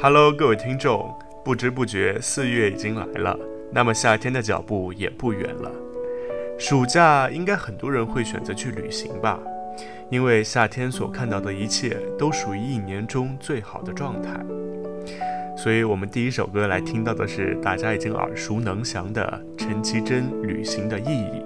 Hello，各位听众，不知不觉四月已经来了，那么夏天的脚步也不远了。暑假应该很多人会选择去旅行吧，因为夏天所看到的一切都属于一年中最好的状态。所以，我们第一首歌来听到的是大家已经耳熟能详的陈绮贞《旅行的意义》。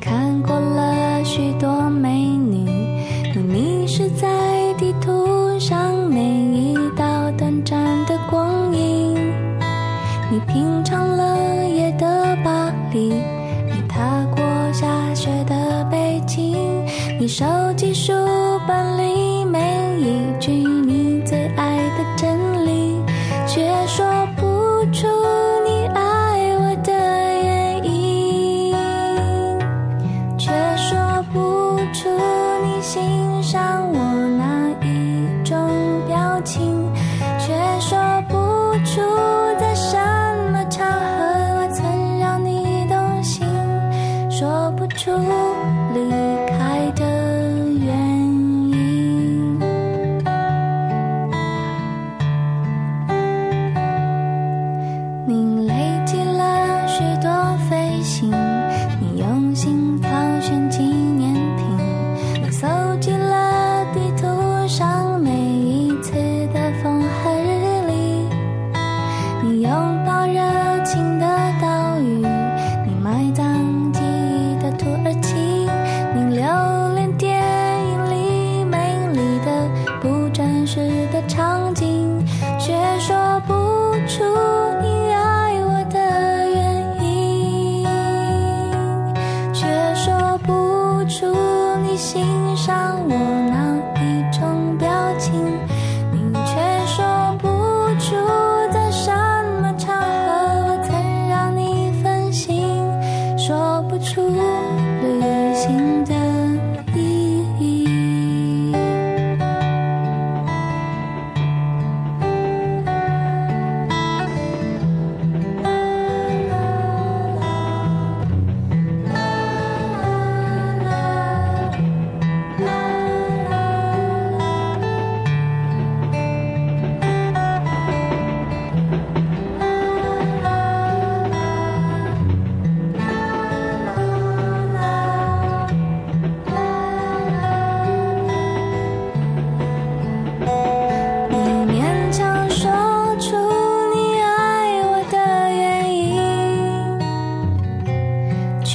看过了许多美女，你迷失在地图上每一道短暂的光影。你品尝了夜的巴黎，你踏过下雪的北京，你手。场景却说不出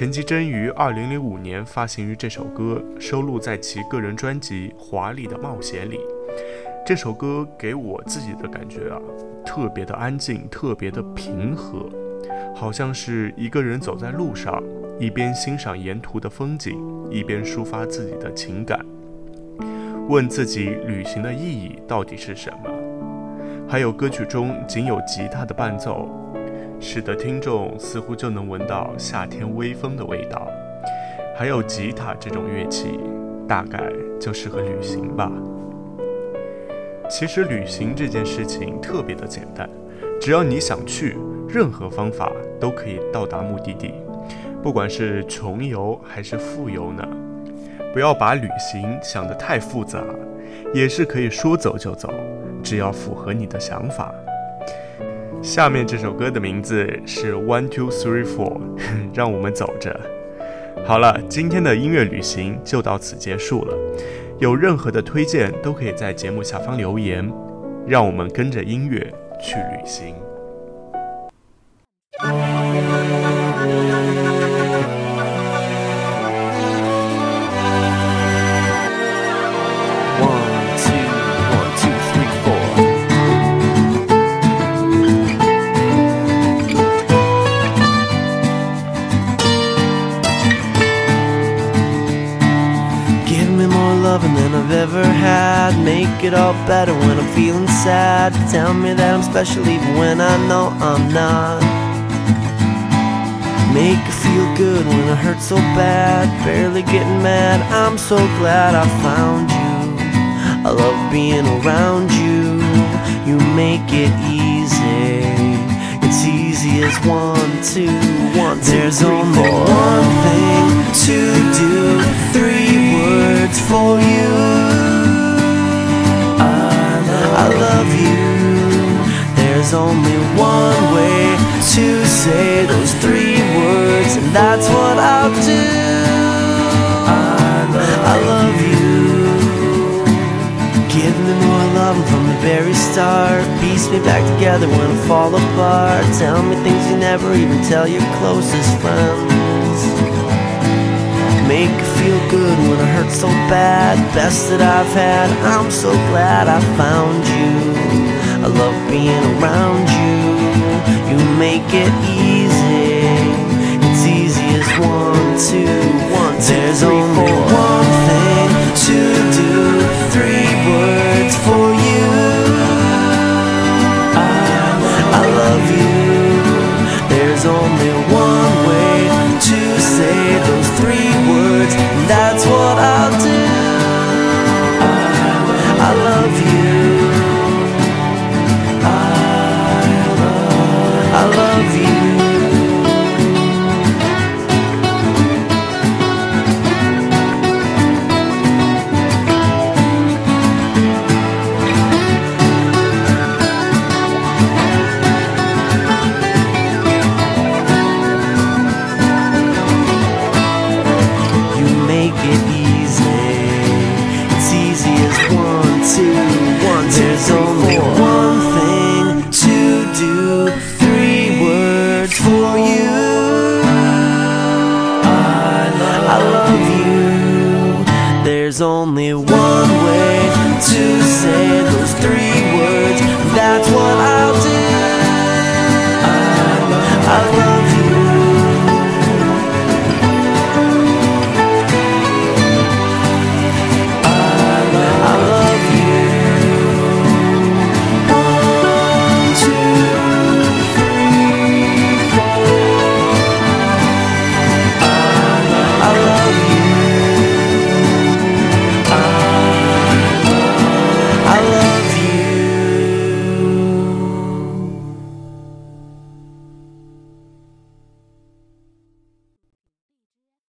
陈绮贞于二零零五年发行于这首歌，收录在其个人专辑《华丽的冒险》里。这首歌给我自己的感觉啊，特别的安静，特别的平和，好像是一个人走在路上，一边欣赏沿途的风景，一边抒发自己的情感，问自己旅行的意义到底是什么。还有歌曲中仅有吉他的伴奏。使得听众似乎就能闻到夏天微风的味道，还有吉他这种乐器，大概就适合旅行吧。其实旅行这件事情特别的简单，只要你想去，任何方法都可以到达目的地，不管是穷游还是富游呢。不要把旅行想得太复杂，也是可以说走就走，只要符合你的想法。下面这首歌的名字是 One Two Three Four，让我们走着。好了，今天的音乐旅行就到此结束了。有任何的推荐都可以在节目下方留言，让我们跟着音乐去旅行。Ever had. Make it all better when I'm feeling sad. Tell me that I'm special even when I know I'm not. Make it feel good when it hurts so bad. Barely getting mad. I'm so glad I found you. I love being around you. You make it easy. It's easy as one, two, one, two, There's three, only four. one thing to do. That's what I'll do. I love, I love you. Give me more love from the very start. Piece me back together when I fall apart. Tell me things you never even tell your closest friends. Make it feel good when I hurt so bad. Best that I've had. I'm so glad I found you. I love being around you. You make it easy. Two, one, two, There's three, only four. one thing to for you. I love, I love you. There's only one.